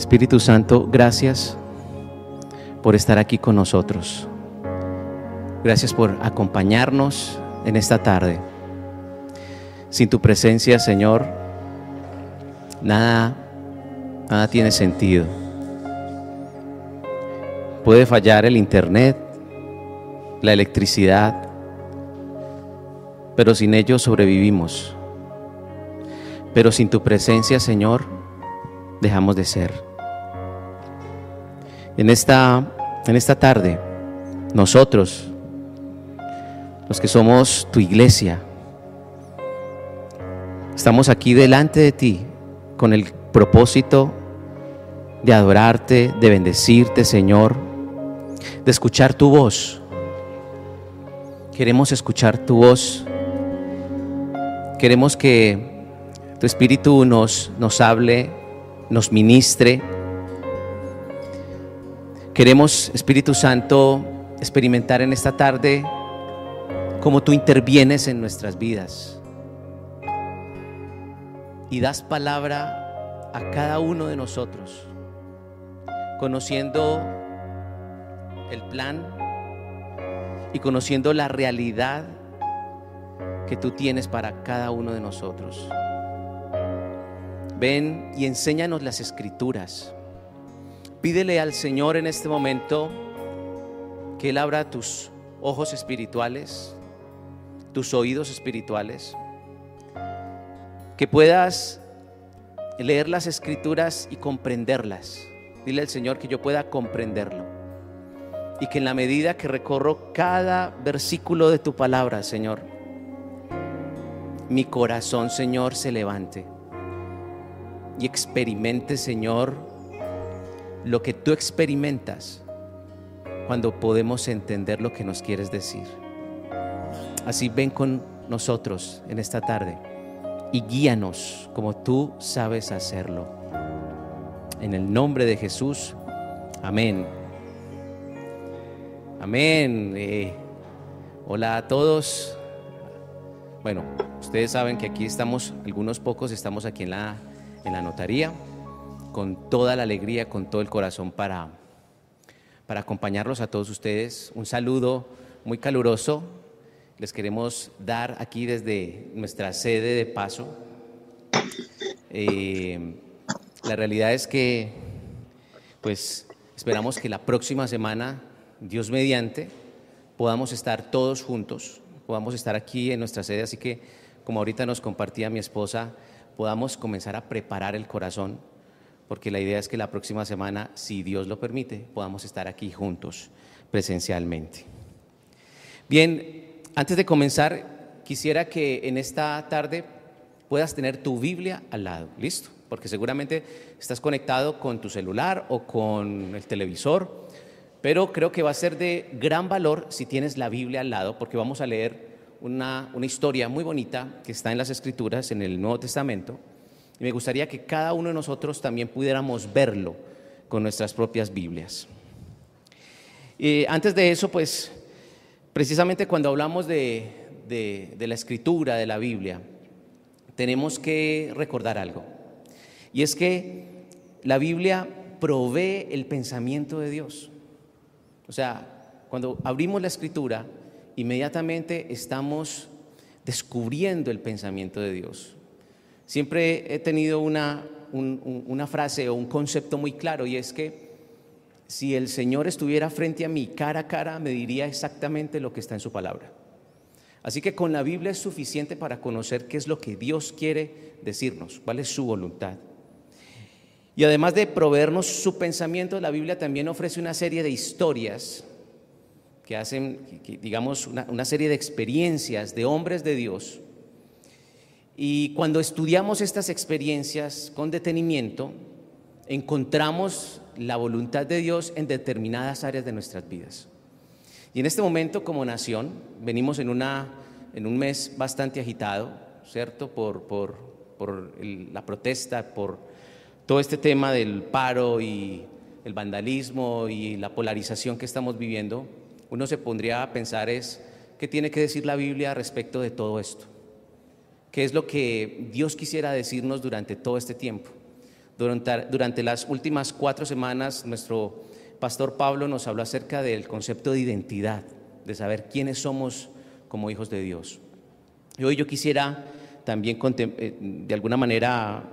Espíritu Santo, gracias por estar aquí con nosotros. Gracias por acompañarnos en esta tarde. Sin tu presencia, Señor, nada, nada tiene sentido. Puede fallar el internet, la electricidad, pero sin ello sobrevivimos. Pero sin tu presencia, Señor, dejamos de ser. En esta, en esta tarde, nosotros, los que somos tu iglesia, estamos aquí delante de ti con el propósito de adorarte, de bendecirte, Señor, de escuchar tu voz. Queremos escuchar tu voz. Queremos que tu Espíritu nos, nos hable, nos ministre. Queremos, Espíritu Santo, experimentar en esta tarde cómo tú intervienes en nuestras vidas y das palabra a cada uno de nosotros, conociendo el plan y conociendo la realidad que tú tienes para cada uno de nosotros. Ven y enséñanos las escrituras. Pídele al Señor en este momento que Él abra tus ojos espirituales, tus oídos espirituales, que puedas leer las escrituras y comprenderlas. Dile al Señor que yo pueda comprenderlo. Y que en la medida que recorro cada versículo de tu palabra, Señor, mi corazón, Señor, se levante y experimente, Señor, lo que tú experimentas cuando podemos entender lo que nos quieres decir. Así ven con nosotros en esta tarde y guíanos como tú sabes hacerlo. En el nombre de Jesús, amén. Amén. Eh, hola a todos. Bueno, ustedes saben que aquí estamos, algunos pocos estamos aquí en la en la notaría, con toda la alegría, con todo el corazón para, para acompañarlos a todos ustedes. Un saludo muy caluroso. Les queremos dar aquí desde nuestra sede de paso. Eh, la realidad es que, pues, esperamos que la próxima semana, Dios mediante, podamos estar todos juntos, podamos estar aquí en nuestra sede. Así que, como ahorita nos compartía mi esposa, podamos comenzar a preparar el corazón, porque la idea es que la próxima semana, si Dios lo permite, podamos estar aquí juntos presencialmente. Bien, antes de comenzar, quisiera que en esta tarde puedas tener tu Biblia al lado, ¿listo? Porque seguramente estás conectado con tu celular o con el televisor, pero creo que va a ser de gran valor si tienes la Biblia al lado, porque vamos a leer una, historia muy bonita que está en las Escrituras, en el Nuevo Testamento, y me gustaría que cada uno de nosotros también pudiéramos verlo con nuestras propias Biblias. Y antes de eso, pues, precisamente cuando hablamos de, de la Escritura, de la Biblia, tenemos que recordar algo, y es que la Biblia provee el pensamiento de Dios. O sea, cuando abrimos la Escritura, inmediatamente estamos descubriendo el pensamiento de Dios. Siempre he tenido una, una frase o un concepto muy claro y es que si el Señor estuviera frente a mí cara a cara, me diría exactamente lo que está en su palabra. Así que con la Biblia es suficiente para conocer qué es lo que Dios quiere decirnos, cuál es su voluntad. Y además de proveernos su pensamiento, la Biblia también ofrece una serie de historias que hacen, digamos, una, serie de experiencias de hombres de Dios. Y cuando estudiamos estas experiencias con detenimiento, encontramos la voluntad de Dios en determinadas áreas de nuestras vidas. Y en este momento, como nación, venimos en, un mes bastante agitado, ¿cierto? Por la protesta, por todo este tema del paro y el vandalismo y la polarización que estamos viviendo uno se pondría a pensar es, ¿qué tiene que decir la Biblia respecto de todo esto? ¿Qué es lo que Dios quisiera decirnos durante todo este tiempo? Durante, durante las últimas cuatro semanas, nuestro pastor Pablo nos habló acerca del concepto de identidad, de saber quiénes somos como hijos de Dios. Y hoy yo quisiera también eh, de alguna manera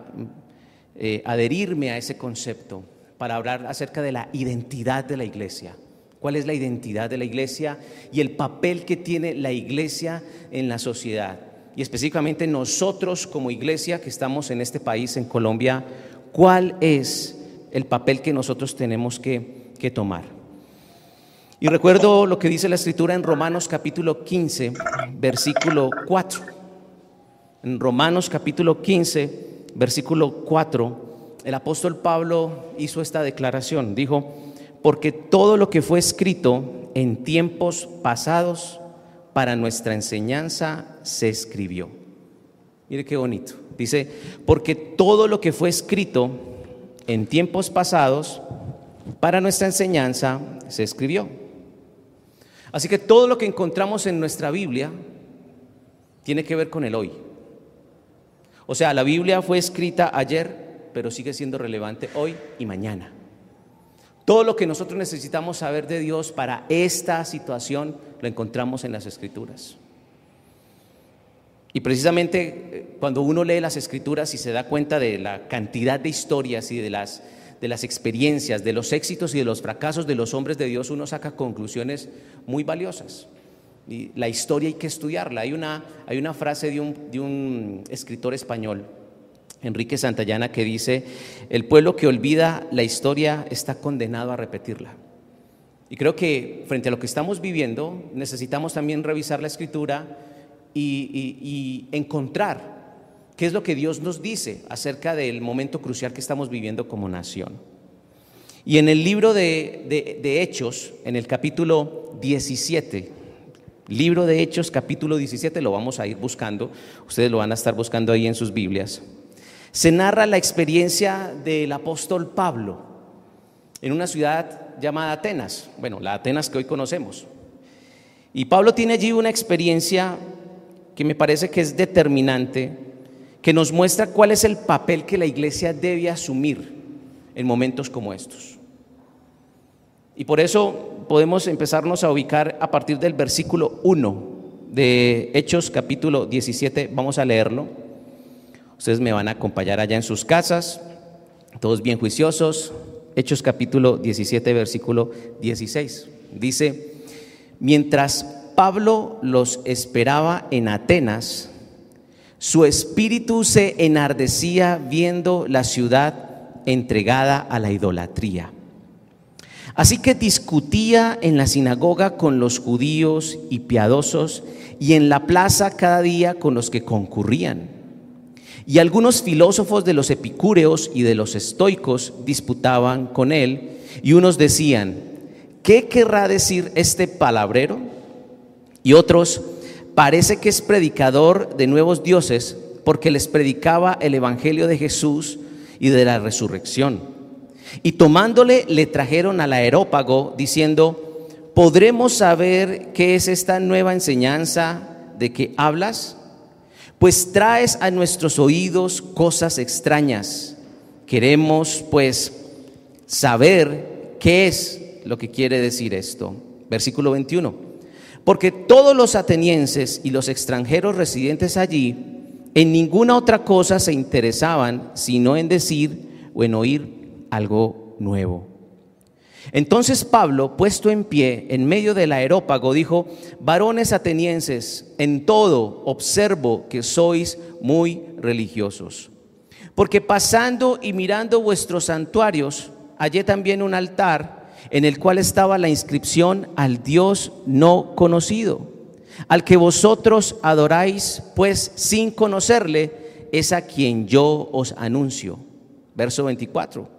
eh, adherirme a ese concepto para hablar acerca de la identidad de la iglesia. ¿Cuál es la identidad de la iglesia y el papel que tiene la iglesia en la sociedad? Y específicamente nosotros como iglesia que estamos en este país, en Colombia, ¿cuál es el papel que nosotros tenemos que, que tomar? Y recuerdo lo que dice la escritura en Romanos capítulo 15, versículo 4. En Romanos capítulo 15, versículo 4, el apóstol Pablo hizo esta declaración. Dijo, porque todo lo que fue escrito en tiempos pasados para nuestra enseñanza se escribió. Mire qué bonito. Dice, porque todo lo que fue escrito en tiempos pasados para nuestra enseñanza se escribió. Así que todo lo que encontramos en nuestra Biblia tiene que ver con el hoy. O sea, la Biblia fue escrita ayer, pero sigue siendo relevante hoy y mañana. Todo lo que nosotros necesitamos saber de Dios para esta situación lo encontramos en las escrituras. Y precisamente eh, cuando uno lee las escrituras y se da cuenta de la cantidad de historias y de las, de las experiencias, de los éxitos y de los fracasos de los hombres de Dios, uno saca conclusiones muy valiosas. Y la historia hay que estudiarla. Hay una, hay una frase de un, de un escritor español Enrique Santayana, que dice, el pueblo que olvida la historia está condenado a repetirla. Y creo que frente a lo que estamos viviendo, necesitamos también revisar la escritura y, encontrar qué es lo que Dios nos dice acerca del momento crucial que estamos viviendo como nación. Y en el libro de, de Hechos, en el capítulo 17, libro de Hechos, capítulo 17, lo vamos a ir buscando, ustedes lo van a estar buscando ahí en sus Biblias se narra la experiencia del apóstol Pablo en una ciudad llamada Atenas, bueno, la Atenas que hoy conocemos. Y Pablo tiene allí una experiencia que me parece que es determinante, que nos muestra cuál es el papel que la iglesia debe asumir en momentos como estos. Y por eso podemos empezarnos a ubicar a partir del versículo 1 de Hechos capítulo 17, vamos a leerlo. Ustedes me van a acompañar allá en sus casas, todos bien juiciosos. Hechos capítulo 17, versículo 16. Dice, mientras Pablo los esperaba en Atenas, su espíritu se enardecía viendo la ciudad entregada a la idolatría. Así que discutía en la sinagoga con los judíos y piadosos y en la plaza cada día con los que concurrían. Y algunos filósofos de los epicúreos y de los estoicos disputaban con él, y unos decían, ¿qué querrá decir este palabrero? Y otros, parece que es predicador de nuevos dioses, porque les predicaba el Evangelio de Jesús y de la resurrección. Y tomándole le trajeron al aerópago, diciendo, ¿podremos saber qué es esta nueva enseñanza de que hablas? Pues traes a nuestros oídos cosas extrañas. Queremos pues saber qué es lo que quiere decir esto. Versículo 21. Porque todos los atenienses y los extranjeros residentes allí en ninguna otra cosa se interesaban sino en decir o en oír algo nuevo. Entonces Pablo, puesto en pie en medio del aerópago, dijo, varones atenienses, en todo observo que sois muy religiosos. Porque pasando y mirando vuestros santuarios, hallé también un altar en el cual estaba la inscripción al Dios no conocido, al que vosotros adoráis, pues sin conocerle, es a quien yo os anuncio. Verso 24.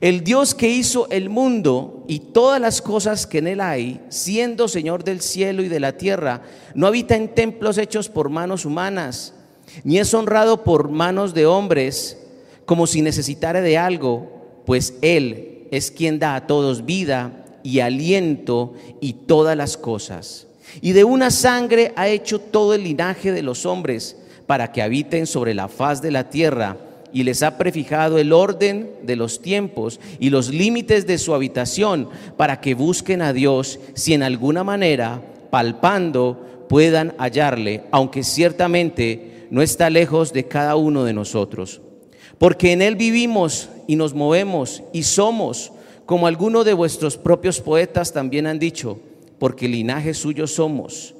El Dios que hizo el mundo y todas las cosas que en él hay, siendo Señor del cielo y de la tierra, no habita en templos hechos por manos humanas, ni es honrado por manos de hombres, como si necesitara de algo, pues Él es quien da a todos vida y aliento y todas las cosas. Y de una sangre ha hecho todo el linaje de los hombres, para que habiten sobre la faz de la tierra y les ha prefijado el orden de los tiempos y los límites de su habitación para que busquen a Dios si en alguna manera, palpando, puedan hallarle, aunque ciertamente no está lejos de cada uno de nosotros. Porque en Él vivimos y nos movemos y somos, como algunos de vuestros propios poetas también han dicho, porque linaje suyo somos.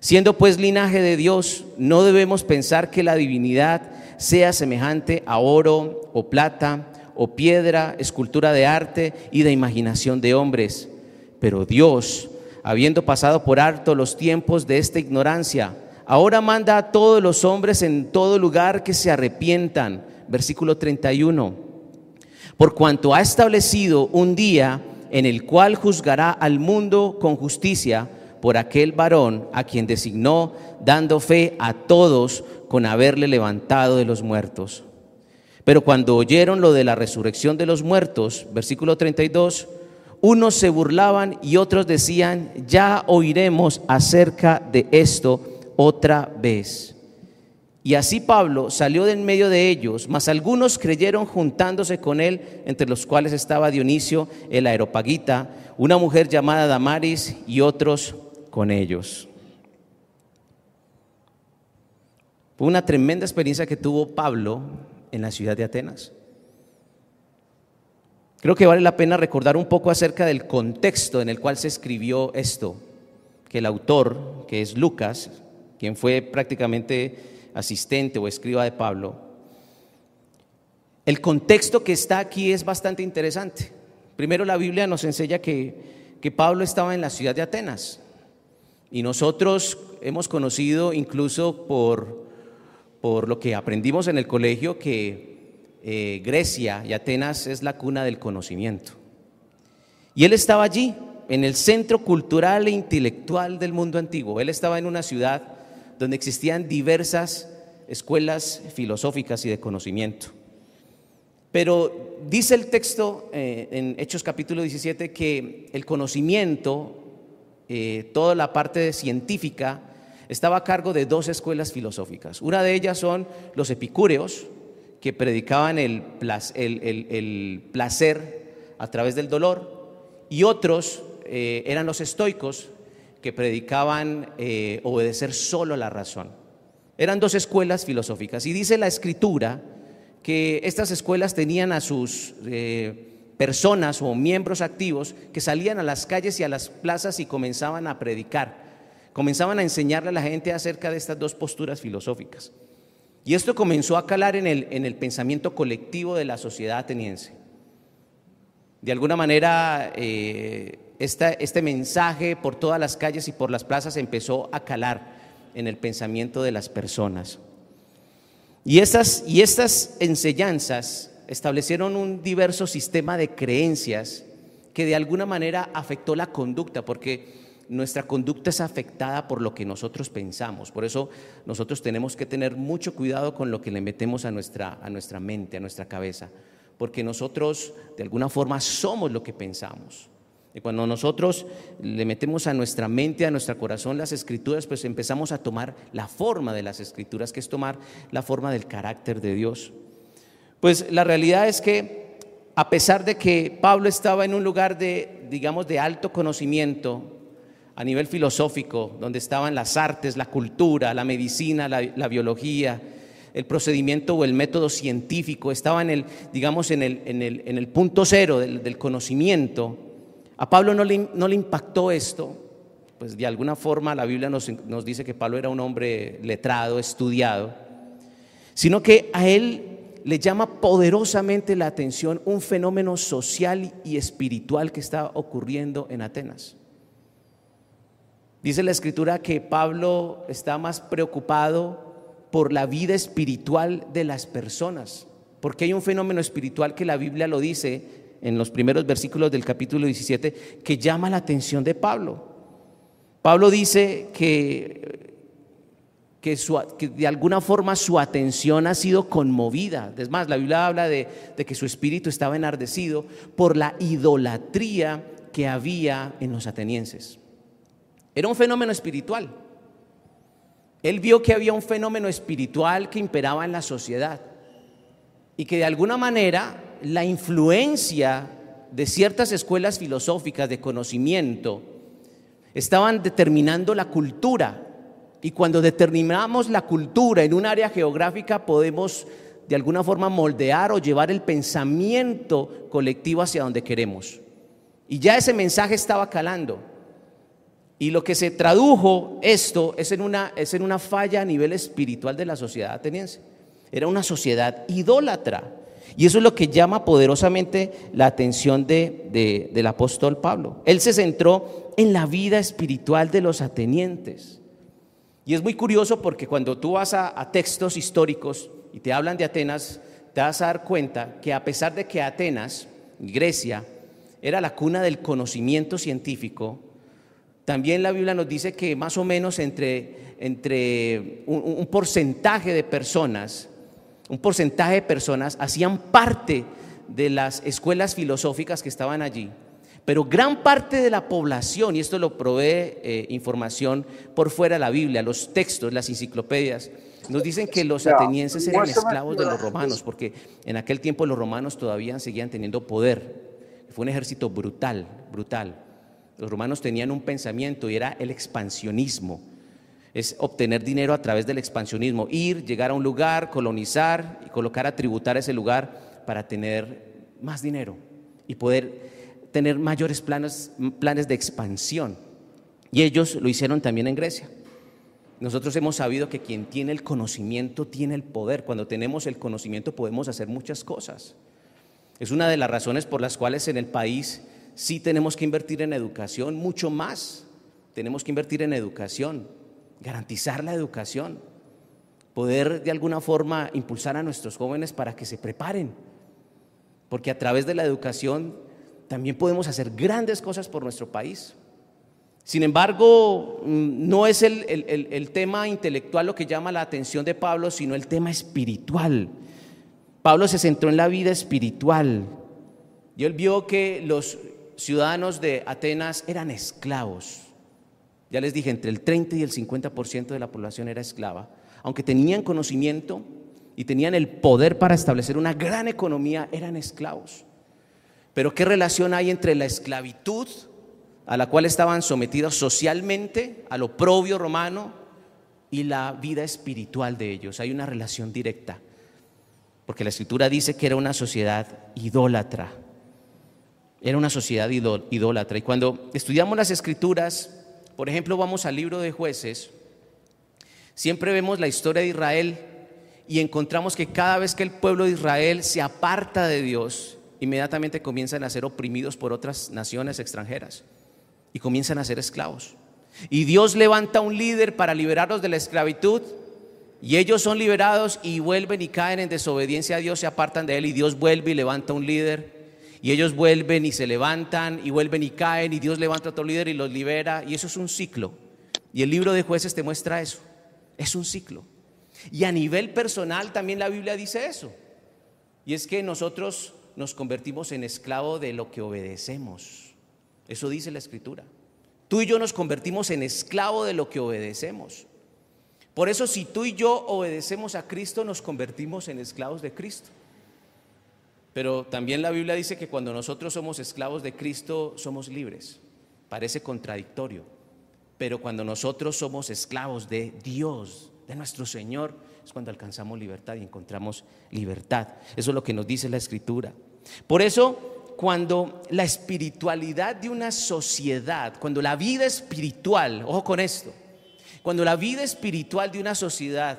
Siendo pues linaje de Dios, no debemos pensar que la divinidad sea semejante a oro o plata o piedra, escultura de arte y de imaginación de hombres. Pero Dios, habiendo pasado por harto los tiempos de esta ignorancia, ahora manda a todos los hombres en todo lugar que se arrepientan. Versículo 31. Por cuanto ha establecido un día en el cual juzgará al mundo con justicia por aquel varón a quien designó, dando fe a todos con haberle levantado de los muertos. Pero cuando oyeron lo de la resurrección de los muertos, versículo 32, unos se burlaban y otros decían, ya oiremos acerca de esto otra vez. Y así Pablo salió de en medio de ellos, mas algunos creyeron juntándose con él, entre los cuales estaba Dionisio el aeropagita, una mujer llamada Damaris y otros con ellos. Fue una tremenda experiencia que tuvo Pablo en la ciudad de Atenas. Creo que vale la pena recordar un poco acerca del contexto en el cual se escribió esto, que el autor, que es Lucas, quien fue prácticamente asistente o escriba de Pablo, el contexto que está aquí es bastante interesante. Primero la Biblia nos enseña que, que Pablo estaba en la ciudad de Atenas y nosotros hemos conocido incluso por por lo que aprendimos en el colegio que eh, Grecia y Atenas es la cuna del conocimiento. Y él estaba allí, en el centro cultural e intelectual del mundo antiguo. Él estaba en una ciudad donde existían diversas escuelas filosóficas y de conocimiento. Pero dice el texto eh, en Hechos capítulo 17 que el conocimiento, eh, toda la parte científica, estaba a cargo de dos escuelas filosóficas. Una de ellas son los epicúreos, que predicaban el, placer a través del dolor, y otros eh, eran los estoicos, que predicaban eh, obedecer solo a la razón. Eran dos escuelas filosóficas. Y dice la escritura que estas escuelas tenían a sus eh, personas o miembros activos que salían a las calles y a las plazas y comenzaban a predicar comenzaban a enseñarle a la gente acerca de estas dos posturas filosóficas. Y esto comenzó a calar en el, en el pensamiento colectivo de la sociedad ateniense. De alguna manera, eh, este mensaje por todas las calles y por las plazas empezó a calar en el pensamiento de las personas. Y estas, y estas enseñanzas establecieron un diverso sistema de creencias que de alguna manera afectó la conducta, porque nuestra conducta es afectada por lo que nosotros pensamos. Por eso nosotros tenemos que tener mucho cuidado con lo que le metemos a nuestra, a nuestra mente, a nuestra cabeza, porque nosotros de alguna forma somos lo que pensamos. Y cuando nosotros le metemos a nuestra mente, a nuestro corazón las escrituras, pues empezamos a tomar la forma de las escrituras, que es tomar la forma del carácter de Dios. Pues la realidad es que a pesar de que Pablo estaba en un lugar de, digamos, de alto conocimiento, a nivel filosófico, donde estaban las artes, la cultura, la medicina, la, biología, el procedimiento o el método científico, estaba en el, digamos, en el, en el, en el punto cero del, conocimiento. A Pablo no le, no le, impactó esto, pues de alguna forma la Biblia nos, nos dice que Pablo era un hombre letrado, estudiado, sino que a él le llama poderosamente la atención un fenómeno social y espiritual que está ocurriendo en Atenas. Dice la escritura que Pablo está más preocupado por la vida espiritual de las personas, porque hay un fenómeno espiritual que la Biblia lo dice en los primeros versículos del capítulo 17 que llama la atención de Pablo. Pablo dice que, que, de alguna forma su atención ha sido conmovida. Es más, la Biblia habla de, de que su espíritu estaba enardecido por la idolatría que había en los atenienses. Era un fenómeno espiritual. Él vio que había un fenómeno espiritual que imperaba en la sociedad. y que de alguna manera la influencia de ciertas escuelas filosóficas de conocimiento estaban determinando la cultura. Y cuando determinamos la cultura en un área geográfica podemos de alguna forma moldear o llevar el pensamiento colectivo hacia donde queremos. Y ya ese mensaje estaba calando. Y lo que se tradujo esto es en una, es en una falla a nivel espiritual de la sociedad ateniense. Era una sociedad idólatra. Y eso es lo que llama poderosamente la atención de, del apóstol Pablo. Él se centró en la vida espiritual de los atenientes. Y es muy curioso porque cuando tú vas a, a textos históricos y te hablan de Atenas, te vas a dar cuenta que a pesar de que Atenas, Grecia, era la cuna del conocimiento científico, también la Biblia nos dice que más o menos entre, entre un porcentaje de personas un porcentaje de personas hacían parte de las escuelas filosóficas que estaban allí. Pero gran parte de la población, y esto lo provee eh, información por fuera de la Biblia, los textos, las enciclopedias, nos dicen que los atenienses eran esclavos de los romanos, porque en aquel tiempo los romanos todavía seguían teniendo poder. Fue un ejército brutal, brutal. Los romanos tenían un pensamiento y era el expansionismo es obtener dinero a través del expansionismo, ir, llegar a un lugar, colonizar y colocar a tributar ese lugar para tener más dinero y poder tener mayores planes, planes de expansión. Y ellos lo hicieron también en Grecia. Nosotros hemos sabido que quien tiene el conocimiento tiene el poder. Cuando tenemos el conocimiento podemos hacer muchas cosas. Es una de las razones por las cuales en el país sí tenemos que invertir en educación, mucho más. Tenemos que invertir en educación garantizar la educación, poder de alguna forma impulsar a nuestros jóvenes para que se preparen, porque a través de la educación también podemos hacer grandes cosas por nuestro país. Sin embargo, mm, no es el, tema intelectual lo que llama la atención de Pablo, sino el tema espiritual. Pablo se centró en la vida espiritual y él vio que los ciudadanos de Atenas eran esclavos. Ya les dije, entre el 30 y el 50% de la población era esclava. Aunque tenían conocimiento y tenían el poder para establecer una gran economía, eran esclavos. Pero ¿qué relación hay entre la esclavitud a la cual estaban sometidos socialmente, al oprobio romano, y la vida espiritual de ellos? Hay una relación directa. Porque la escritura dice que era una sociedad idólatra. Era una sociedad idólatra. Y cuando estudiamos las escrituras, por ejemplo, vamos al libro de jueces, siempre vemos la historia de Israel y encontramos que cada vez que el pueblo de Israel se aparta de Dios, inmediatamente comienzan a ser oprimidos por otras naciones extranjeras y comienzan a ser esclavos. Y Dios levanta un líder para liberarlos de la esclavitud y ellos son liberados y vuelven y caen en desobediencia a Dios, se apartan de Él y Dios vuelve y levanta un líder y ellos vuelven y se levantan y vuelven y caen y Dios levanta a otro líder y los libera y eso es un ciclo. Y el libro de jueces te muestra eso. Es un ciclo. Y a nivel personal también la Biblia dice eso. Y es que nosotros nos convertimos en esclavo de lo que obedecemos. Eso dice la escritura. Tú y yo nos convertimos en esclavo de lo que obedecemos. Por eso si tú y yo obedecemos a Cristo, nos convertimos en esclavos de Cristo. Pero también la Biblia dice que cuando nosotros somos esclavos de Cristo somos libres. Parece contradictorio. Pero cuando nosotros somos esclavos de Dios, de nuestro Señor, es cuando alcanzamos libertad y encontramos libertad. Eso es lo que nos dice la Escritura. Por eso, cuando la espiritualidad de una sociedad, cuando la vida espiritual, ojo con esto, cuando la vida espiritual de una sociedad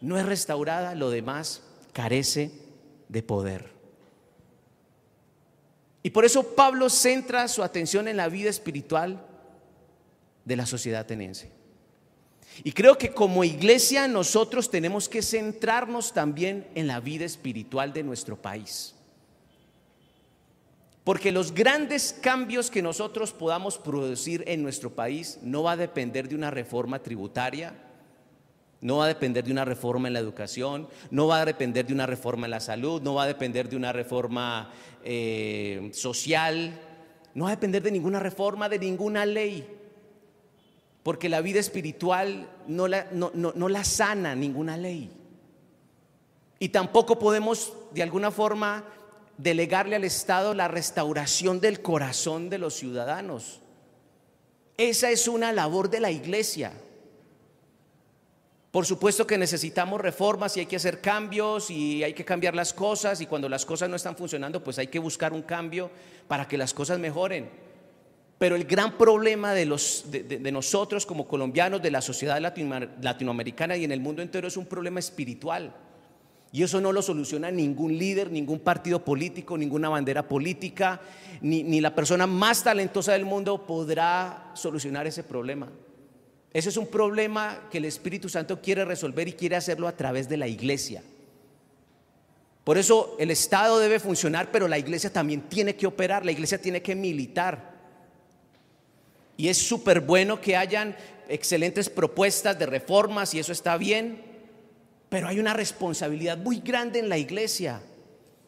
no es restaurada, lo demás carece de poder. Y por eso Pablo centra su atención en la vida espiritual de la sociedad ateniense. Y creo que como iglesia nosotros tenemos que centrarnos también en la vida espiritual de nuestro país. Porque los grandes cambios que nosotros podamos producir en nuestro país no va a depender de una reforma tributaria, no va a depender de una reforma en la educación, no va a depender de una reforma en la salud, no va a depender de una reforma eh, social, no va a depender de ninguna reforma, de ninguna ley, porque la vida espiritual no la, no la sana ninguna ley. Y tampoco podemos, de alguna forma, delegarle al Estado la restauración del corazón de los ciudadanos. Esa es una labor de la iglesia. Por supuesto que necesitamos reformas y hay que hacer cambios y hay que cambiar las cosas y cuando las cosas no están funcionando pues hay que buscar un cambio para que las cosas mejoren. Pero el gran problema de, los, de, nosotros como colombianos, de la sociedad latinoamericana y en el mundo entero es un problema espiritual. Y eso no lo soluciona ningún líder, ningún partido político, ninguna bandera política, ni, ni la persona más talentosa del mundo podrá solucionar ese problema. Ese es un problema que el Espíritu Santo quiere resolver y quiere hacerlo a través de la iglesia. Por eso el Estado debe funcionar, pero la iglesia también tiene que operar, la iglesia tiene que militar. Y es súper bueno que hayan excelentes propuestas de reformas y eso está bien, pero hay una responsabilidad muy grande en la iglesia.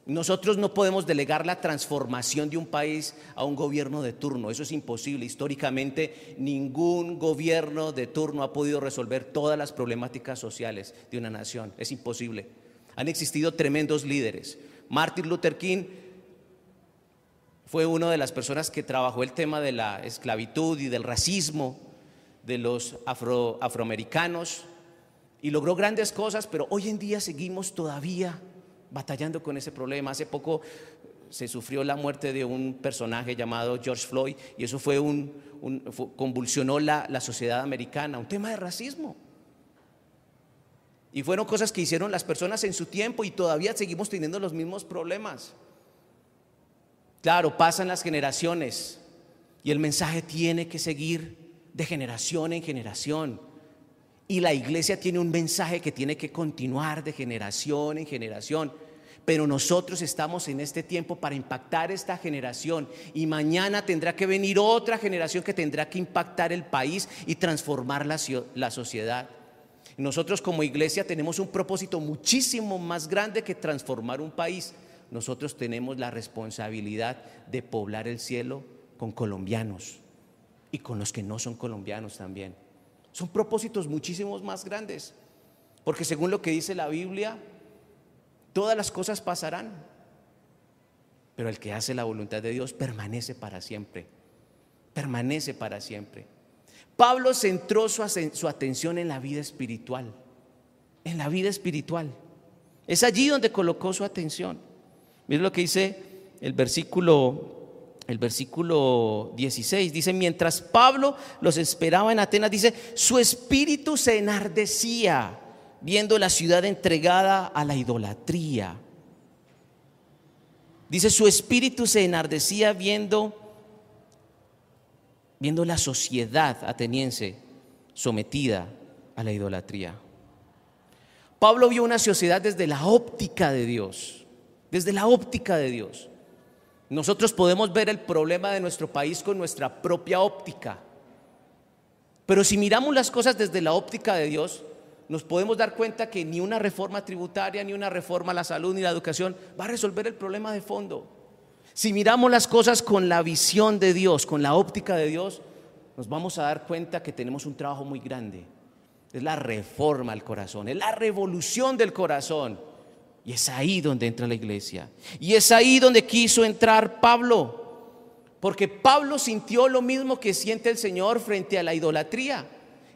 Nosotros no podemos delegar la transformación de un país a un gobierno de turno, eso es imposible. Históricamente ningún gobierno de turno ha podido resolver todas las problemáticas sociales de una nación, es imposible. Han existido tremendos líderes. Martin Luther King fue una de las personas que trabajó el tema de la esclavitud y del racismo de los afroamericanos y logró grandes cosas, pero hoy en día seguimos todavía batallando con ese problema. Hace poco se sufrió la muerte de un personaje llamado George Floyd y eso fue un, convulsionó la, la sociedad americana, un tema de racismo. Y fueron cosas que hicieron las personas en su tiempo y todavía seguimos teniendo los mismos problemas. Claro, pasan las generaciones y el mensaje tiene que seguir de generación en generación. Y la iglesia tiene un mensaje que tiene que continuar de generación en generación. Pero nosotros estamos en este tiempo para impactar esta generación y mañana tendrá que venir otra generación que tendrá que impactar el país y transformar la, la sociedad. Nosotros como iglesia tenemos un propósito muchísimo más grande que transformar un país. Nosotros tenemos la responsabilidad de poblar el cielo con colombianos y con los que no son colombianos también. Son propósitos muchísimos más grandes. Porque según lo que dice la Biblia, todas las cosas pasarán. Pero el que hace la voluntad de Dios permanece para siempre. Permanece para siempre. Pablo centró su, atención en la vida espiritual. En la vida espiritual. Es allí donde colocó su atención. Miren lo que dice el versículo el versículo 16 dice, mientras Pablo los esperaba en Atenas, dice, su espíritu se enardecía viendo la ciudad entregada a la idolatría. Dice, su espíritu se enardecía viendo, viendo la sociedad ateniense sometida a la idolatría. Pablo vio una sociedad desde la óptica de Dios, desde la óptica de Dios. Nosotros podemos ver el problema de nuestro país con nuestra propia óptica. Pero si miramos las cosas desde la óptica de Dios, nos podemos dar cuenta que ni una reforma tributaria, ni una reforma a la salud, ni la educación va a resolver el problema de fondo. Si miramos las cosas con la visión de Dios, con la óptica de Dios, nos vamos a dar cuenta que tenemos un trabajo muy grande. Es la reforma al corazón, es la revolución del corazón. Y es ahí donde entra la iglesia. Y es ahí donde quiso entrar Pablo. Porque Pablo sintió lo mismo que siente el Señor frente a la idolatría.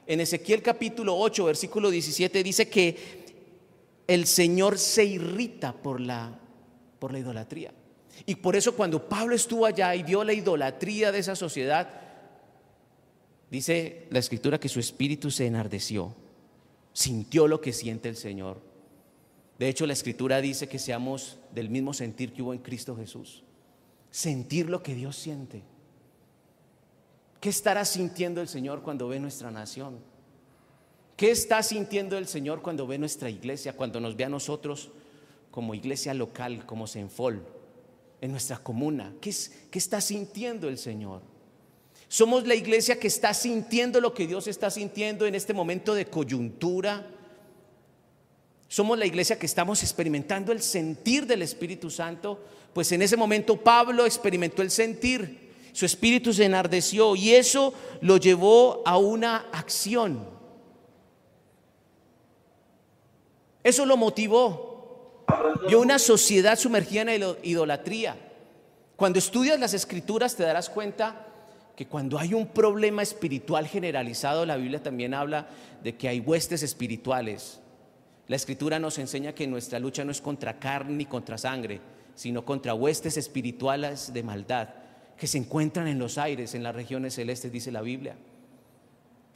En Ezequiel capítulo 8, versículo 17 dice que el Señor se irrita por la, por la idolatría. Y por eso cuando Pablo estuvo allá y vio la idolatría de esa sociedad, dice la escritura que su espíritu se enardeció, sintió lo que siente el Señor. De hecho, la escritura dice que seamos del mismo sentir que hubo en Cristo Jesús. Sentir lo que Dios siente. ¿Qué estará sintiendo el Señor cuando ve nuestra nación? ¿Qué está sintiendo el Señor cuando ve nuestra iglesia, cuando nos ve a nosotros como iglesia local, como Senfol, en nuestra comuna? ¿Qué, ¿Qué, está sintiendo el Señor? Somos la iglesia que está sintiendo lo que Dios está sintiendo en este momento de coyuntura, somos la iglesia que estamos experimentando el sentir del Espíritu Santo, pues en ese momento Pablo experimentó el sentir, su espíritu se enardeció y eso lo llevó a una acción. Eso lo motivó. vio una sociedad sumergida en la idolatría. Cuando estudias las escrituras te darás cuenta que cuando hay un problema espiritual generalizado, la Biblia también habla de que hay huestes espirituales. La escritura nos enseña que nuestra lucha no es contra carne ni contra sangre, sino contra huestes espirituales de maldad que se encuentran en los aires, en las regiones celestes, dice la Biblia.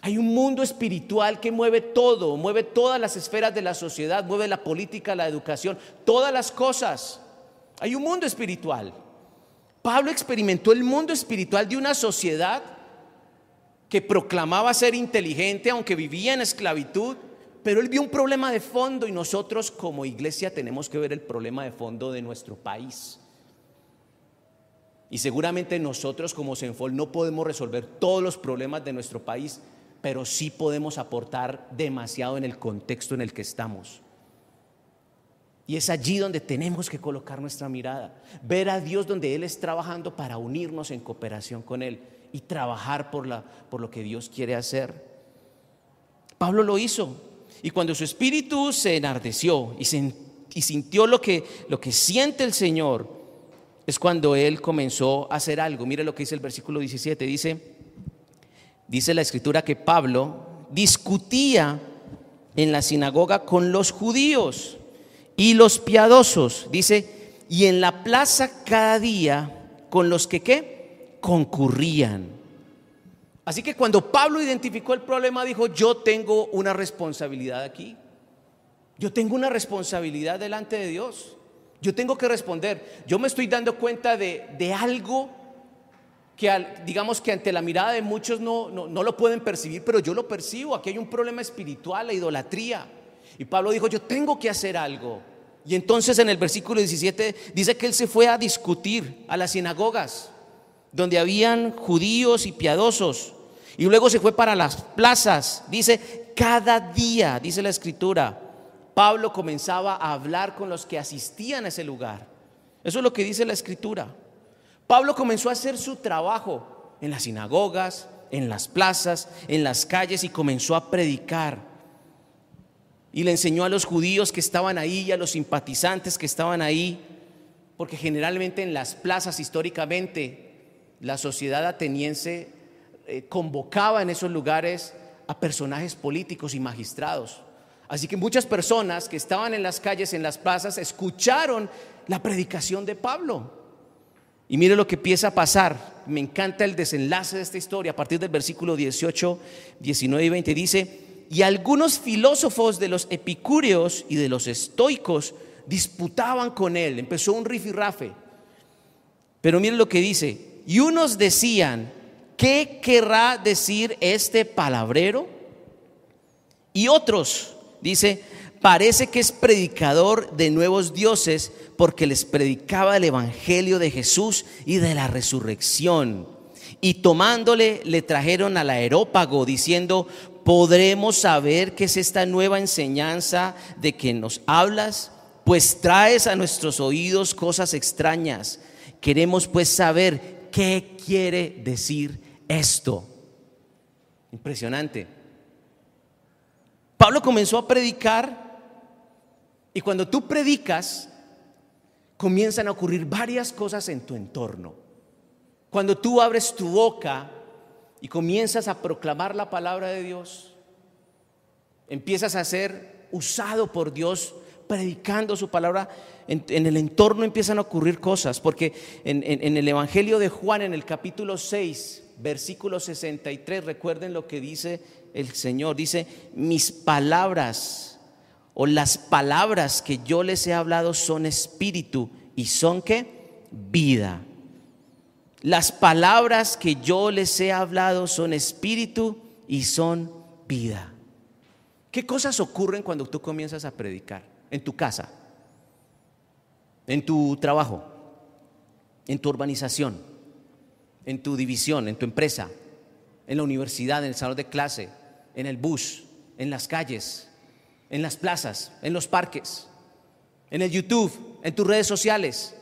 Hay un mundo espiritual que mueve todo, mueve todas las esferas de la sociedad, mueve la política, la educación, todas las cosas. Hay un mundo espiritual. Pablo experimentó el mundo espiritual de una sociedad que proclamaba ser inteligente aunque vivía en esclavitud, pero él vio un problema de fondo y nosotros como iglesia tenemos que ver el problema de fondo de nuestro país. Y seguramente nosotros como Senfol no podemos resolver todos los problemas de nuestro país, pero sí podemos aportar demasiado en el contexto en el que estamos. Y es allí donde tenemos que colocar nuestra mirada, ver a Dios donde Él es trabajando para unirnos en cooperación con Él y trabajar por, la, por lo que Dios quiere hacer. Pablo lo hizo. Y cuando su espíritu se enardeció y, sintió lo que, lo que siente el Señor, es cuando él comenzó a hacer algo. Mire lo que dice el versículo 17. Dice, dice la escritura que Pablo discutía en la sinagoga con los judíos y los piadosos, dice, y en la plaza cada día con los que qué? Concurrían. Así que cuando Pablo identificó el problema, dijo, yo tengo una responsabilidad aquí. Yo tengo una responsabilidad delante de Dios. Yo tengo que responder. Yo me estoy dando cuenta de, de algo que digamos que ante la mirada de muchos no, no, no, lo pueden percibir, pero yo lo percibo. Aquí hay un problema espiritual, la idolatría. Y Pablo dijo, yo tengo que hacer algo. Y entonces en el versículo 17 dice que él se fue a discutir a las sinagogas, donde habían judíos y piadosos. Y luego se fue para las plazas. Dice, cada día, dice la escritura, Pablo comenzaba a hablar con los que asistían a ese lugar. Eso es lo que dice la escritura. Pablo comenzó a hacer su trabajo en las sinagogas, en las plazas, en las calles y comenzó a predicar. Y le enseñó a los judíos que estaban ahí y a los simpatizantes que estaban ahí, porque generalmente en las plazas históricamente la sociedad ateniense eh, convocaba en esos lugares a personajes políticos y magistrados. Así que muchas personas que estaban en las calles, en las plazas, escucharon la predicación de Pablo. Y mire lo que empieza a pasar. Me encanta el desenlace de esta historia. A partir del versículo 18, 19 y 20 dice, y algunos filósofos de los epicúreos y de los estoicos disputaban con él. Empezó un rifirrafe. Pero mire lo que dice. Y unos decían, ¿qué querrá decir este palabrero? Y otros, dice, parece que es predicador de nuevos dioses porque les predicaba el Evangelio de Jesús y de la resurrección. Y tomándole le trajeron al aerópago diciendo, ¿podremos saber qué es esta nueva enseñanza de que nos hablas? Pues traes a nuestros oídos cosas extrañas. Queremos pues saber qué quiere decir esto. Impresionante. Pablo comenzó a predicar y cuando tú predicas, comienzan a ocurrir varias cosas en tu entorno. Cuando tú abres tu boca, y comienzas a proclamar la palabra de Dios, empiezas a ser usado por Dios predicando su palabra, en, el entorno empiezan a ocurrir cosas, porque en, en, el Evangelio de Juan, en el capítulo 6, versículo 63, recuerden lo que dice el Señor, dice, mis palabras o las palabras que yo les he hablado son espíritu y son qué? Vida. Las palabras que yo les he hablado son espíritu y son vida. ¿Qué cosas ocurren cuando tú comienzas a predicar? En tu casa, en tu trabajo, en tu urbanización, en tu división, en tu empresa, en la universidad, en el salón de clase, en el bus, en las calles, en las plazas, en los parques, en el YouTube, en tus redes sociales,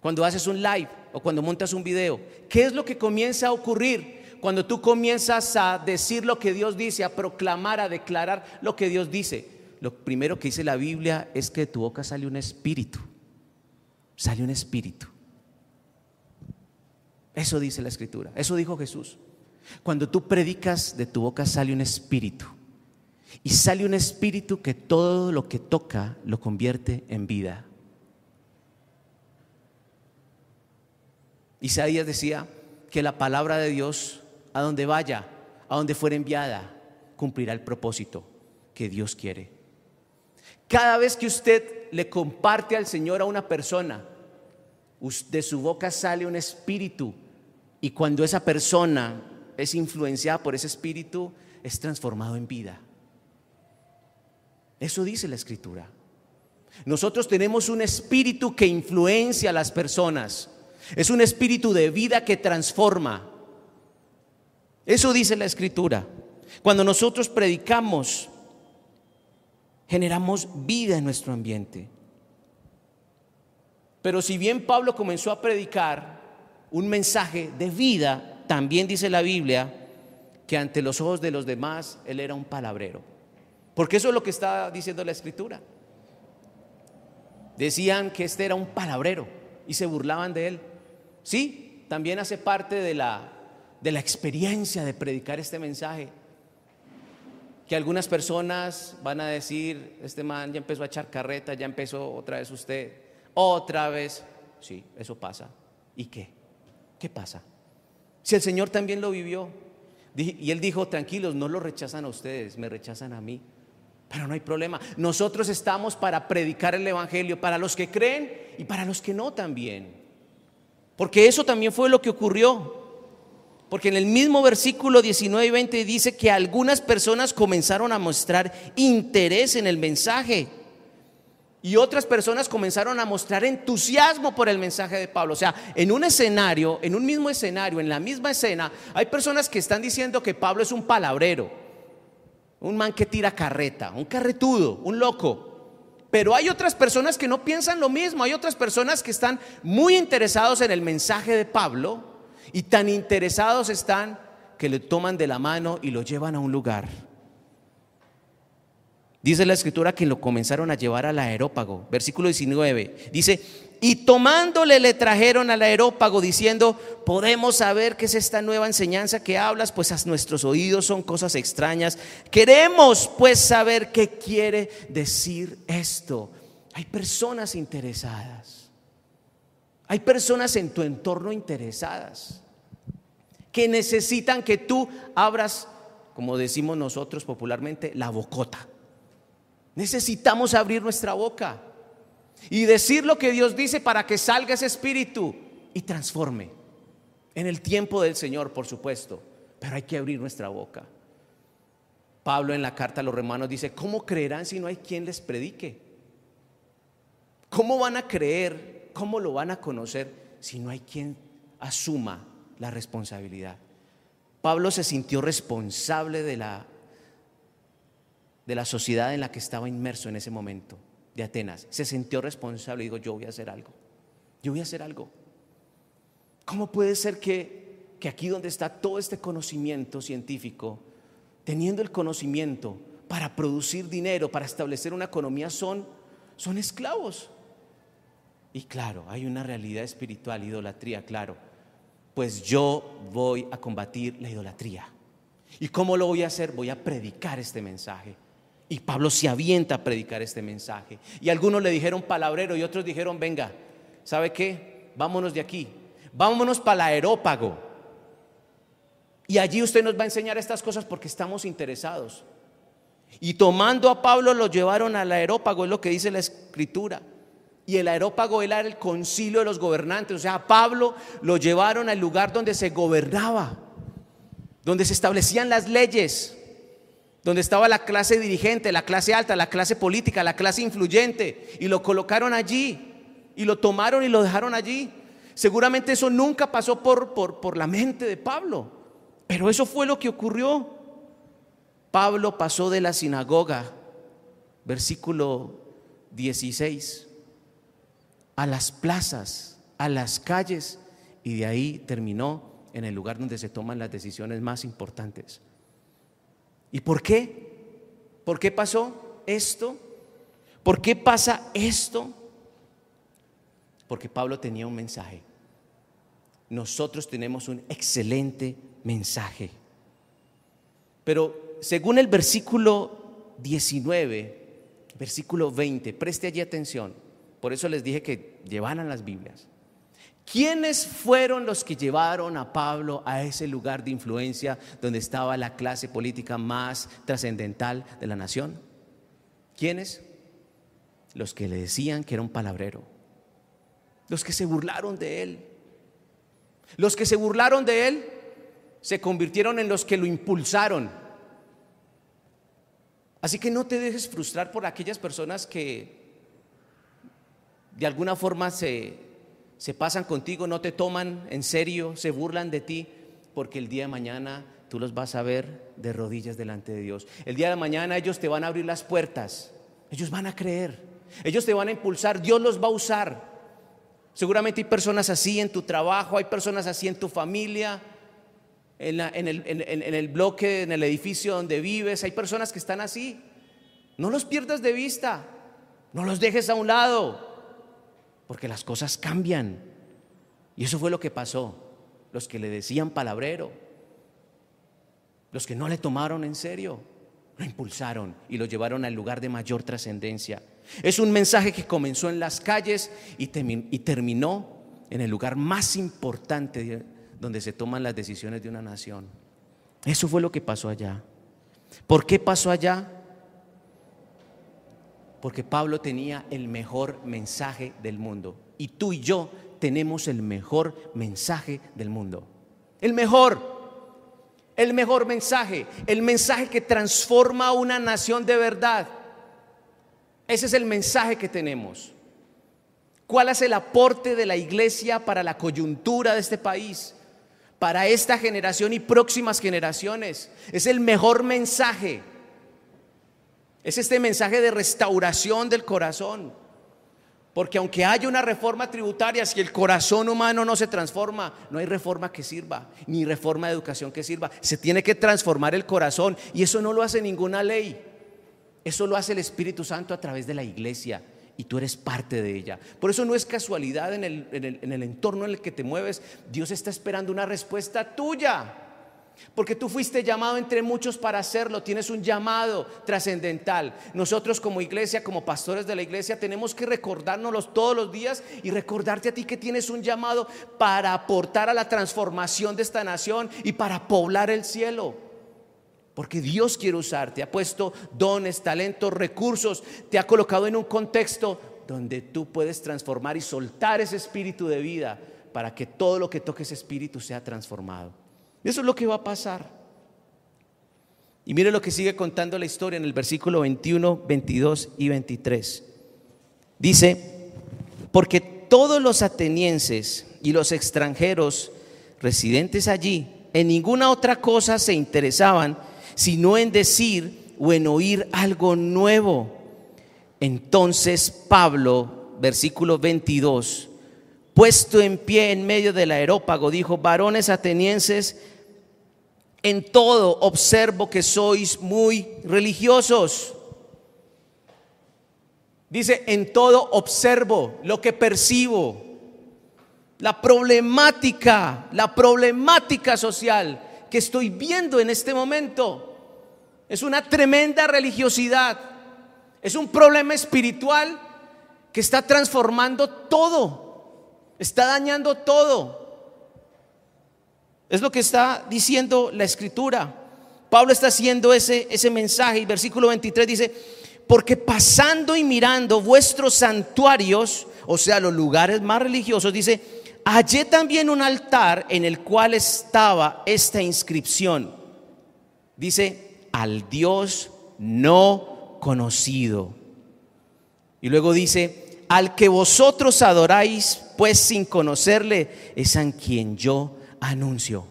cuando haces un live o cuando montas un video. ¿Qué es lo que comienza a ocurrir cuando tú comienzas a decir lo que Dios dice, a proclamar, a declarar lo que Dios dice? lo primero que dice la Biblia es que de tu boca sale un espíritu. Sale un espíritu. Eso dice la escritura. Eso dijo Jesús. Cuando tú predicas, de tu boca sale un espíritu. Y sale un espíritu que todo lo que toca lo convierte en vida. Isaías decía que la palabra de Dios, a donde vaya, a donde fuera enviada, cumplirá el propósito que Dios quiere. Cada vez que usted le comparte al Señor a una persona, de su boca sale un espíritu y cuando esa persona es influenciada por ese espíritu, es transformado en vida. Eso dice la escritura. Nosotros tenemos un espíritu que influencia a las personas. Es un espíritu de vida que transforma. Eso dice la escritura. Cuando nosotros predicamos, generamos vida en nuestro ambiente. Pero si bien Pablo comenzó a predicar un mensaje de vida, también dice la Biblia que ante los ojos de los demás él era un palabrero. Porque eso es lo que está diciendo la escritura. Decían que este era un palabrero y se burlaban de él. Sí, también hace parte de la, de la experiencia de predicar este mensaje. Que algunas personas van a decir, este man ya empezó a echar carreta, ya empezó otra vez usted, otra vez. Sí, eso pasa. ¿Y qué? ¿Qué pasa? Si el Señor también lo vivió. Y Él dijo, tranquilos, no lo rechazan a ustedes, me rechazan a mí. Pero no hay problema. Nosotros estamos para predicar el Evangelio, para los que creen y para los que no también. Porque eso también fue lo que ocurrió. Porque en el mismo versículo 19 y 20 dice que algunas personas comenzaron a mostrar interés en el mensaje. Y otras personas comenzaron a mostrar entusiasmo por el mensaje de Pablo. O sea, en un escenario, en un mismo escenario, en la misma escena, hay personas que están diciendo que Pablo es un palabrero, un man que tira carreta, un carretudo, un loco. Pero hay otras personas que no piensan lo mismo, hay otras personas que están muy interesados en el mensaje de Pablo y tan interesados están que le toman de la mano y lo llevan a un lugar. Dice la escritura que lo comenzaron a llevar al aerópago. Versículo 19. Dice, y tomándole le trajeron al aerópago diciendo, podemos saber qué es esta nueva enseñanza que hablas, pues a nuestros oídos son cosas extrañas. Queremos pues saber qué quiere decir esto. Hay personas interesadas. Hay personas en tu entorno interesadas que necesitan que tú abras, como decimos nosotros popularmente, la bocota Necesitamos abrir nuestra boca y decir lo que Dios dice para que salga ese espíritu y transforme. En el tiempo del Señor, por supuesto, pero hay que abrir nuestra boca. Pablo en la carta a los romanos dice, ¿cómo creerán si no hay quien les predique? ¿Cómo van a creer? ¿Cómo lo van a conocer si no hay quien asuma la responsabilidad? Pablo se sintió responsable de la de la sociedad en la que estaba inmerso en ese momento, de Atenas. Se sintió responsable y dijo, yo voy a hacer algo, yo voy a hacer algo. ¿Cómo puede ser que, que aquí donde está todo este conocimiento científico, teniendo el conocimiento para producir dinero, para establecer una economía, son, son esclavos? Y claro, hay una realidad espiritual, idolatría, claro. Pues yo voy a combatir la idolatría. ¿Y cómo lo voy a hacer? Voy a predicar este mensaje. Y Pablo se avienta a predicar este mensaje. Y algunos le dijeron palabrero y otros dijeron, venga, ¿sabe qué? Vámonos de aquí. Vámonos para el aerópago. Y allí usted nos va a enseñar estas cosas porque estamos interesados. Y tomando a Pablo lo llevaron al aerópago, es lo que dice la escritura. Y el aerópago era el concilio de los gobernantes. O sea, a Pablo lo llevaron al lugar donde se gobernaba, donde se establecían las leyes donde estaba la clase dirigente, la clase alta, la clase política, la clase influyente, y lo colocaron allí, y lo tomaron y lo dejaron allí. Seguramente eso nunca pasó por, por, por la mente de Pablo, pero eso fue lo que ocurrió. Pablo pasó de la sinagoga, versículo 16, a las plazas, a las calles, y de ahí terminó en el lugar donde se toman las decisiones más importantes. ¿Y por qué? ¿Por qué pasó? esto? ¿Por qué pasa esto? Porque Pablo tenía un mensaje. Nosotros tenemos un excelente mensaje. Pero según el versículo 19, versículo 20, preste allí atención. Por eso les dije que llevaran las Biblias. ¿Quiénes fueron los que llevaron a Pablo a ese lugar de influencia donde estaba la clase política más trascendental de la nación? ¿Quiénes? Los que le decían que era un palabrero. Los que se burlaron de él. Los que se burlaron de él se convirtieron en los que lo impulsaron. Así que no te dejes frustrar por aquellas personas que de alguna forma se se pasan contigo, no te toman en serio, se burlan de ti, porque el día de mañana tú los vas a ver de rodillas delante de Dios. El día de mañana ellos te van a abrir las puertas, ellos van a creer, ellos te van a impulsar, Dios los va a usar. Seguramente hay personas así en tu trabajo, hay personas así en tu familia, en, el, en el bloque, en el edificio donde vives, hay personas que están así. No los pierdas de vista, no los dejes a un lado porque las cosas cambian. Y eso fue lo que pasó. Los que le decían palabrero, los que no le tomaron en serio, lo impulsaron y lo llevaron al lugar de mayor trascendencia. Es un mensaje que comenzó en las calles y, terminó en el lugar más importante donde se toman las decisiones de una nación. Eso fue lo que pasó allá. ¿Por qué pasó allá? Porque Pablo tenía el mejor mensaje del mundo. Y tú y yo tenemos el mejor mensaje del mundo. El mejor. El mejor mensaje. El mensaje que transforma una nación de verdad. Ese es el mensaje que tenemos. ¿Cuál es el aporte de la iglesia para la coyuntura de este país? Para esta generación y próximas generaciones. Es el mejor mensaje. Es este mensaje de restauración del corazón. Porque aunque haya una reforma tributaria, si el corazón humano no se transforma, no hay reforma que sirva, ni reforma de educación que sirva. Se tiene que transformar el corazón y eso no lo hace ninguna ley. Eso lo hace el Espíritu Santo a través de la iglesia y tú eres parte de ella. Por eso no es casualidad en el, en el entorno en el que te mueves. Dios está esperando una respuesta tuya. Porque tú fuiste llamado entre muchos para hacerlo, tienes un llamado trascendental. Nosotros como iglesia, como pastores de la iglesia, tenemos que recordárnoslo todos los días y recordarte a ti que tienes un llamado para aportar a la transformación de esta nación y para poblar el cielo. Porque Dios quiere usarte, ha puesto dones, talentos, recursos, te ha colocado en un contexto donde tú puedes transformar y soltar ese espíritu de vida para que todo lo que toque ese espíritu sea transformado. Eso es lo que va a pasar. Y mire lo que sigue contando la historia en el versículo 21, 22 y 23. Dice, porque todos los atenienses y los extranjeros residentes allí en ninguna otra cosa se interesaban, sino en decir o en oír algo nuevo. Entonces Pablo, versículo 22, puesto en pie en medio del aerópago, dijo, varones atenienses, en todo observo que sois muy religiosos. Dice, en todo observo lo que percibo. La problemática, la problemática social que estoy viendo en este momento es una tremenda religiosidad. Es un problema espiritual que está transformando todo. Está dañando todo. Es lo que está diciendo la escritura. Pablo está haciendo ese, ese mensaje y versículo 23 dice, porque pasando y mirando vuestros santuarios, o sea, los lugares más religiosos, dice, hallé también un altar en el cual estaba esta inscripción. Dice, al Dios no conocido. Y luego dice, al que vosotros adoráis, pues sin conocerle, es a quien yo anuncio.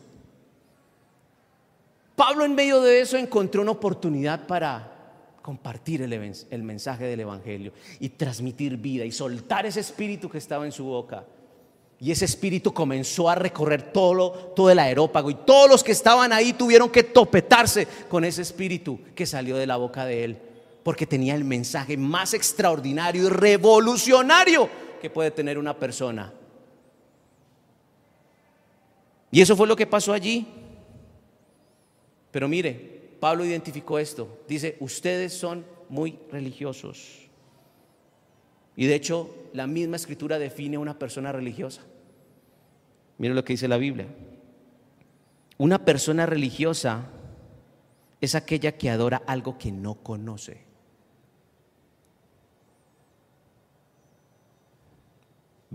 Pablo en medio de eso encontró una oportunidad para compartir el, mensaje del Evangelio y transmitir vida y soltar ese espíritu que estaba en su boca. Y ese espíritu comenzó a recorrer todo, todo el aerópago y todos los que estaban ahí tuvieron que topetarse con ese espíritu que salió de la boca de él. porque tenía el mensaje más extraordinario y revolucionario que puede tener una persona. Y eso fue lo que pasó allí. Pero mire, Pablo identificó esto. Dice, ustedes son muy religiosos. Y de hecho, la misma escritura define a una persona religiosa. Mire lo que dice la Biblia. Una persona religiosa es aquella que adora algo que no conoce.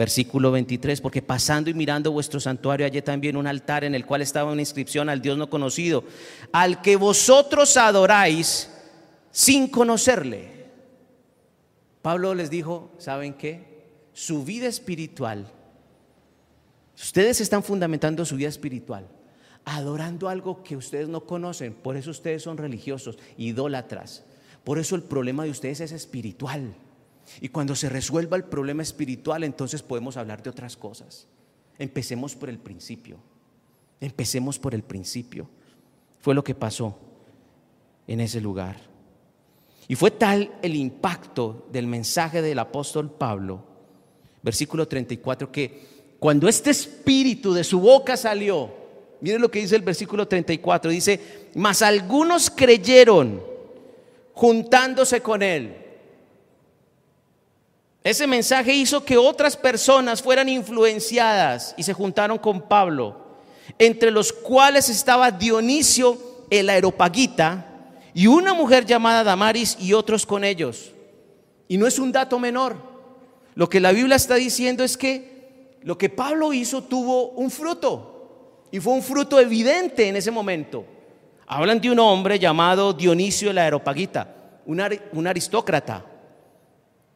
Versículo 23, porque pasando y mirando vuestro santuario hallé también un altar en el cual estaba una inscripción al Dios no conocido, al que vosotros adoráis sin conocerle. Pablo les dijo, ¿saben qué? Su vida espiritual, ustedes están fundamentando su vida espiritual, adorando algo que ustedes no conocen, por eso ustedes son religiosos, idólatras, por eso el problema de ustedes es espiritual. Y cuando se resuelva el problema espiritual, entonces podemos hablar de otras cosas. Empecemos por el principio. Empecemos por el principio. Fue lo que pasó en ese lugar. Y fue tal el impacto del mensaje del apóstol Pablo, versículo 34, que cuando este espíritu de su boca salió, miren lo que dice el versículo 34, dice, mas algunos creyeron juntándose con él. Ese mensaje hizo que otras personas fueran influenciadas y se juntaron con Pablo, entre los cuales estaba Dionisio el aeropagita y una mujer llamada Damaris y otros con ellos. Y no es un dato menor. Lo que la Biblia está diciendo es que lo que Pablo hizo tuvo un fruto y fue un fruto evidente en ese momento. Hablan de un hombre llamado Dionisio el aeropagita, un, aristócrata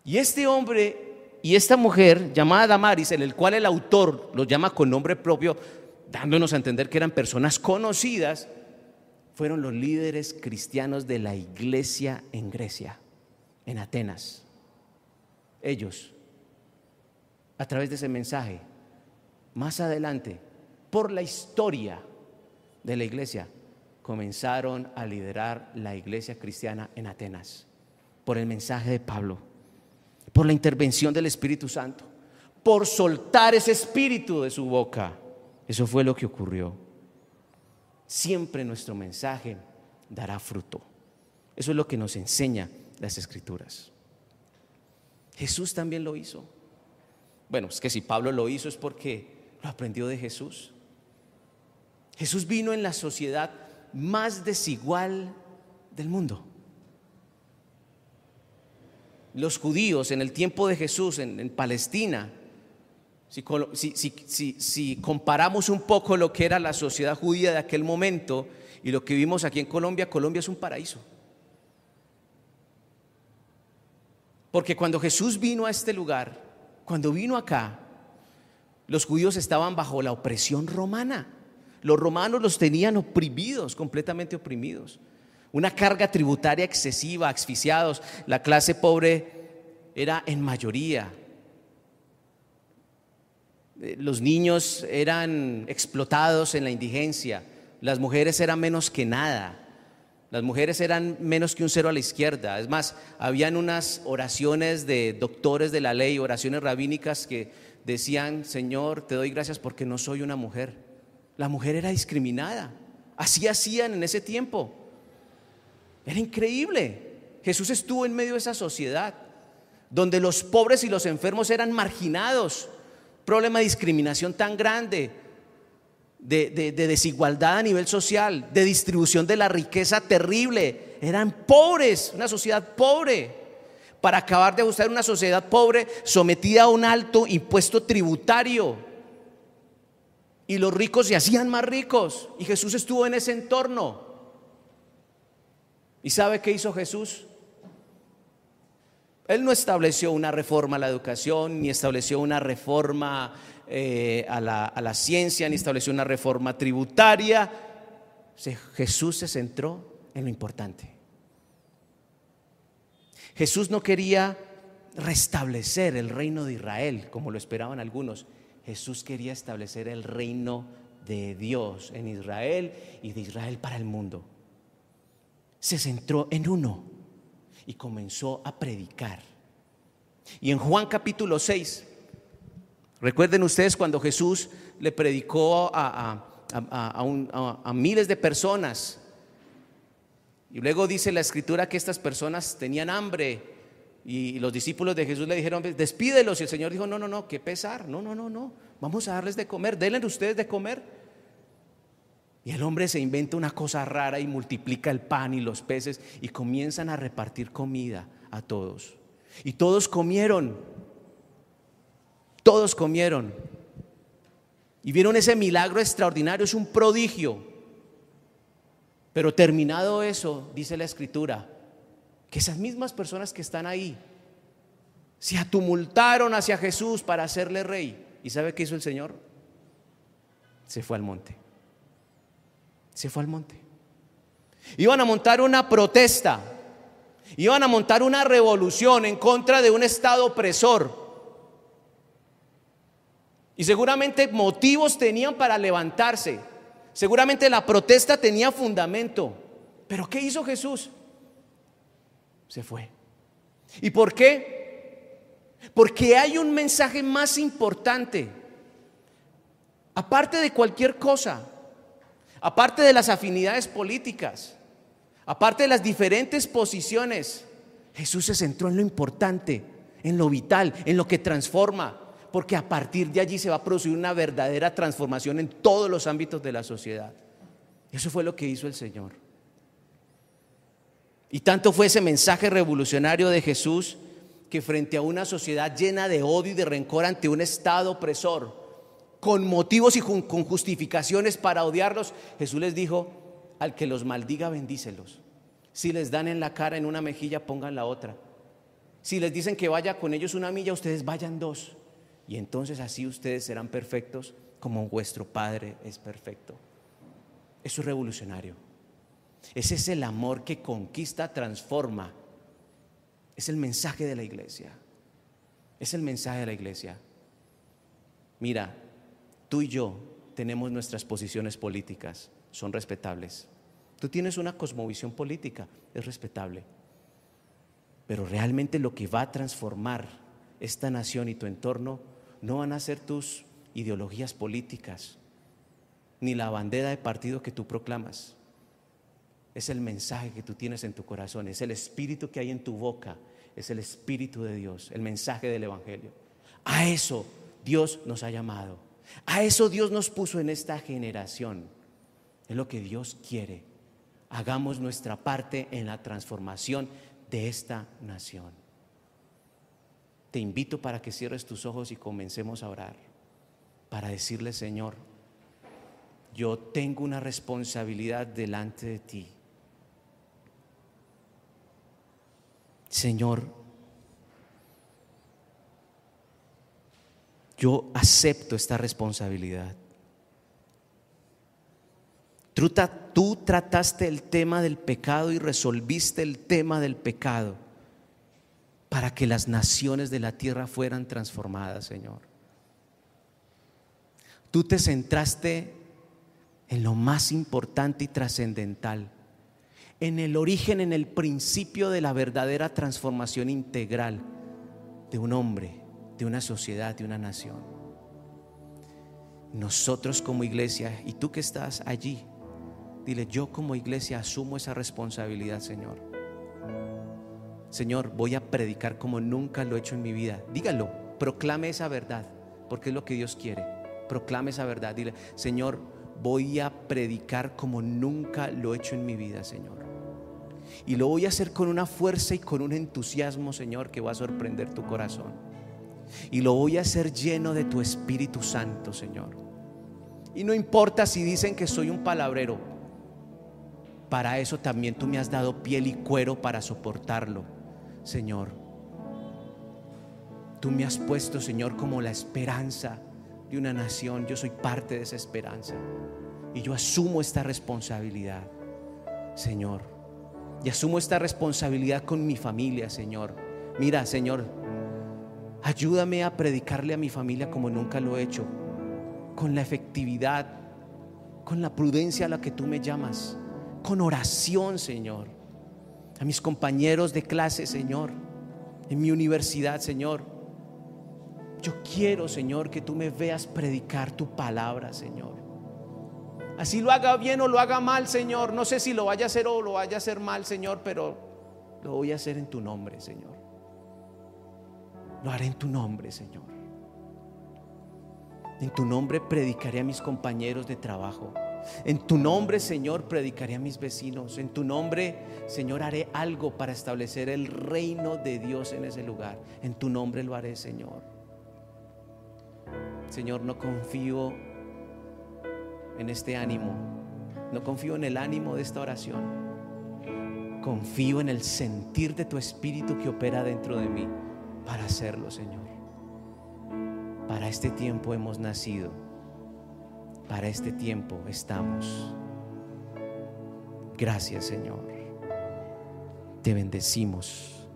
y este hombre y esta mujer llamada Damaris, en el cual el autor los llama con nombre propio, dándonos a entender que eran personas conocidas, fueron los líderes cristianos de la iglesia en Grecia, en Atenas. Ellos, a través de ese mensaje, más adelante, por la historia de la iglesia, comenzaron a liderar la iglesia cristiana en Atenas, por el mensaje de Pablo por la intervención del Espíritu Santo, por soltar ese espíritu de su boca. Eso fue lo que ocurrió. Siempre nuestro mensaje dará fruto. Eso es lo que nos enseña las escrituras. Jesús también lo hizo. Bueno, es que si Pablo lo hizo es porque lo aprendió de Jesús. Jesús vino en la sociedad más desigual del mundo los judíos en el tiempo de Jesús en, Palestina, si, comparamos un poco lo que era la sociedad judía de aquel momento y lo que vimos aquí en Colombia, Colombia es un paraíso. Porque cuando Jesús vino a este lugar, cuando vino acá, los judíos estaban bajo la opresión romana. Los romanos los tenían oprimidos, completamente oprimidos una carga tributaria excesiva, asfixiados. La clase pobre era en mayoría. Eh, los niños eran explotados en la indigencia. Las mujeres eran menos que nada. Las mujeres eran menos que un cero a la izquierda. Es más, habían unas oraciones de doctores de la ley, oraciones rabínicas que decían, Señor, te doy gracias porque no soy una mujer. La mujer era discriminada. Así hacían en ese tiempo. Era increíble. Jesús estuvo en medio de esa sociedad donde los pobres y los enfermos eran marginados. Problema de discriminación tan grande, de, de, desigualdad a nivel social, de distribución de la riqueza terrible. Eran pobres, una sociedad pobre. Para acabar de ajustar una sociedad pobre sometida a un alto impuesto tributario. Y los ricos se hacían más ricos. Y Jesús estuvo en ese entorno. ¿Y sabe qué hizo Jesús? Él no estableció una reforma a la educación, ni estableció una reforma eh, a, la, a la ciencia, ni estableció una reforma tributaria. Jesús se centró en lo importante. Jesús no quería restablecer el reino de Israel, como lo esperaban algunos. Jesús quería establecer el reino de Dios en Israel y de Israel para el mundo se centró en uno. y comenzó a predicar. Y en Juan capítulo 6, recuerden ustedes cuando Jesús le predicó a, a miles de personas. Y luego dice la escritura que estas personas tenían hambre y los discípulos de Jesús le dijeron, despídelos. Y el Señor dijo, no, no, no, qué pesar. No, no, no, no. Vamos a darles de comer. Denle ustedes de comer. Y el hombre se inventa una cosa rara y multiplica el pan y los peces y comienzan a repartir comida a todos. Y todos comieron. Todos comieron. Y vieron ese milagro extraordinario, es un prodigio. Pero terminado eso, dice la escritura, que esas mismas personas que están ahí se atumultaron hacia Jesús para hacerle rey. ¿Y sabe qué hizo el Señor? Se fue al monte. Se fue al monte. Iban a montar una protesta. Iban a montar una revolución en contra de un Estado opresor. Y seguramente motivos tenían para levantarse. Seguramente la protesta tenía fundamento. Pero ¿qué hizo Jesús? se fue. ¿Y por qué? Porque hay un mensaje más importante. Aparte de cualquier cosa, aparte de las afinidades políticas, aparte de las diferentes posiciones, Jesús se centró en lo importante, en lo vital, en lo que transforma, porque a partir de allí se va a producir una verdadera transformación en todos los ámbitos de la sociedad. Eso fue lo que hizo el Señor. Y tanto fue ese mensaje revolucionario de Jesús que frente a una sociedad llena de odio y de rencor ante un Estado opresor, con motivos y con justificaciones para odiarlos, Jesús les dijo, al que los maldiga, bendícelos. Si les dan en la cara, en una mejilla, pongan la otra. Si les dicen que vaya con ellos una milla, ustedes vayan dos. Y entonces así ustedes serán perfectos como vuestro Padre es perfecto. Eso es revolucionario. Ese es el amor que conquista, transforma. Es el mensaje de la iglesia. Es el mensaje de la iglesia. Mira, tú y yo tenemos nuestras posiciones políticas, son respetables. Tú tienes una cosmovisión política, es respetable. Pero realmente lo que va a transformar esta nación y tu entorno no van a ser tus ideologías políticas, ni la bandera de partido que tú proclamas es el mensaje que tú tienes en tu corazón, es el espíritu que hay en tu boca, es el espíritu de Dios, el mensaje del Evangelio. A eso Dios nos ha llamado, a eso Dios nos puso en esta generación. Es lo que Dios quiere. Hagamos nuestra parte en la transformación de esta nación. Te invito para que cierres tus ojos y comencemos a orar, para decirle, Señor, yo tengo una responsabilidad delante de ti. Señor, yo acepto esta responsabilidad. Tú, trataste el tema del pecado y resolviste el tema del pecado para que las naciones de la tierra fueran transformadas, Señor. Tú te centraste en lo más importante y trascendental en el origen, en el principio de la verdadera transformación integral de un hombre, de una sociedad, de una nación. Nosotros como iglesia, y tú que estás allí, dile, yo como iglesia asumo esa responsabilidad, Señor. Señor, voy a predicar como nunca lo he hecho en mi vida. Dígalo, proclame esa verdad, porque es lo que Dios quiere. Proclame esa verdad. Dile, Señor, voy a predicar como nunca lo he hecho en mi vida, Señor. Y lo voy a hacer con una fuerza y con un entusiasmo, Señor, que va a sorprender tu corazón. Y lo voy a hacer lleno de tu Espíritu Santo, Señor. Y no importa si dicen que soy un palabrero, para eso también tú me has dado piel y cuero para soportarlo, Señor. Tú me has puesto, Señor, como la esperanza de una nación. Yo soy parte de esa esperanza. Y yo asumo esta responsabilidad, Señor. Y asumo esta responsabilidad con mi familia, Señor. Mira, Señor, ayúdame a predicarle a mi familia como nunca lo he hecho, con la efectividad, con la prudencia a la que tú me llamas, con oración, Señor. a mis compañeros de clase, Señor, en mi universidad, Señor. Yo quiero, Señor, que tú me veas predicar tu palabra, Señor. Así lo haga bien o lo haga mal, Señor. No sé si lo vaya a hacer o lo vaya a hacer mal, Señor, pero lo voy a hacer en tu nombre, Señor. Lo haré en tu nombre, Señor. En tu nombre predicaré a mis compañeros de trabajo. En tu nombre, Señor, predicaré a mis vecinos. En tu nombre, Señor, haré algo para establecer el reino de Dios en ese lugar. En tu nombre lo haré, Señor. Señor, no confío en este ánimo. No confío en el ánimo de esta oración. Confío en el sentir de tu espíritu que opera dentro de mí para hacerlo, Señor. Para este tiempo hemos nacido. Para este tiempo estamos. Gracias, Señor. Te bendecimos.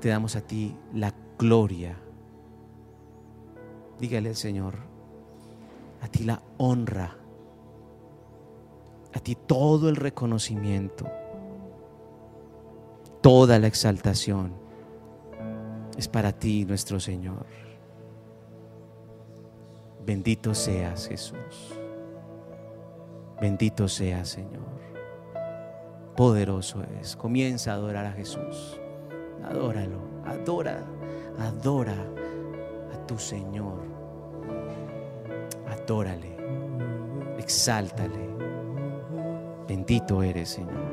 Te damos a ti la gloria. Dígale al Señor, a ti la honra, a ti todo el reconocimiento, toda la exaltación es para ti, nuestro Señor. Bendito seas, Jesús. Bendito seas, Señor. Poderoso es. Comienza a adorar a Jesús. Adóralo. Adora. Adora a tu Señor. Adórale. Exáltale. Bendito eres, Señor.